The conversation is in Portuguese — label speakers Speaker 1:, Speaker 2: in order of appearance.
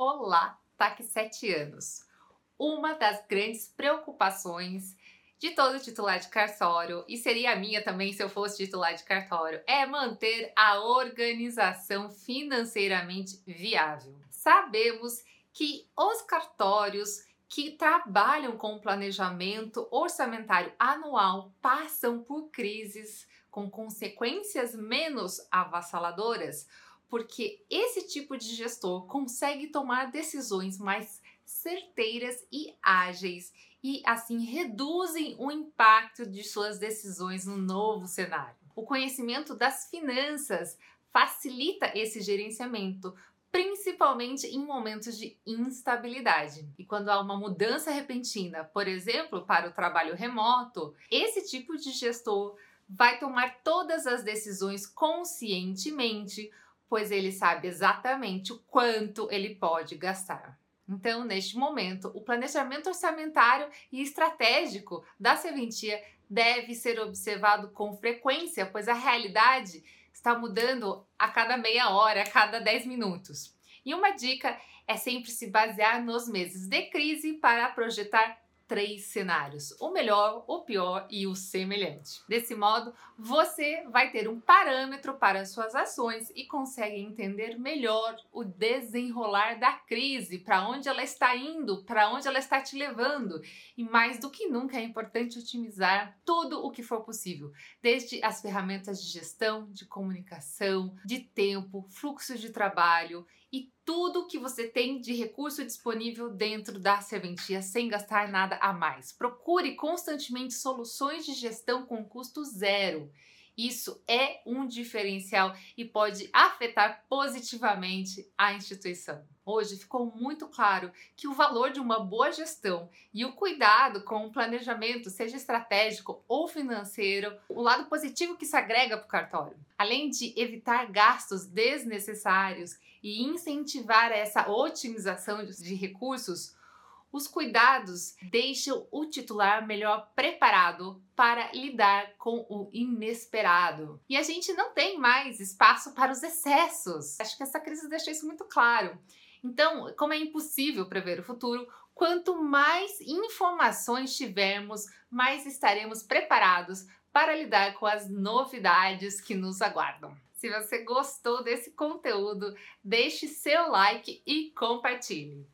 Speaker 1: Olá, TAC 7 anos. Uma das grandes preocupações de todo titular de cartório, e seria a minha também se eu fosse titular de cartório, é manter a organização financeiramente viável. Sabemos que os cartórios que trabalham com planejamento orçamentário anual passam por crises com consequências menos avassaladoras porque esse tipo de gestor consegue tomar decisões mais certeiras e ágeis e assim reduzem o impacto de suas decisões no novo cenário. O conhecimento das finanças facilita esse gerenciamento, principalmente em momentos de instabilidade. E quando há uma mudança repentina, por exemplo, para o trabalho remoto, esse tipo de gestor vai tomar todas as decisões conscientemente pois ele sabe exatamente o quanto ele pode gastar. Então, neste momento, o planejamento orçamentário e estratégico da serventia deve ser observado com frequência, pois a realidade está mudando a cada meia hora, a cada 10 minutos. E uma dica é sempre se basear nos meses de crise para projetar três cenários: o melhor, o pior e o semelhante. Desse modo, você vai ter um parâmetro para suas ações e consegue entender melhor o desenrolar da crise, para onde ela está indo, para onde ela está te levando. E mais do que nunca é importante otimizar tudo o que for possível, desde as ferramentas de gestão, de comunicação, de tempo, fluxo de trabalho e tudo que você tem de recurso disponível dentro da serventia sem gastar nada a mais. Procure constantemente soluções de gestão com custo zero. Isso é um diferencial e pode afetar positivamente a instituição. Hoje ficou muito claro que o valor de uma boa gestão e o cuidado com o planejamento, seja estratégico ou financeiro, o lado positivo que se agrega para o cartório. Além de evitar gastos desnecessários e incentivar essa otimização de recursos, os cuidados deixam o titular melhor preparado para lidar com o inesperado. E a gente não tem mais espaço para os excessos. Acho que essa crise deixa isso muito claro. Então, como é impossível prever o futuro, quanto mais informações tivermos, mais estaremos preparados para lidar com as novidades que nos aguardam. Se você gostou desse conteúdo, deixe seu like e compartilhe.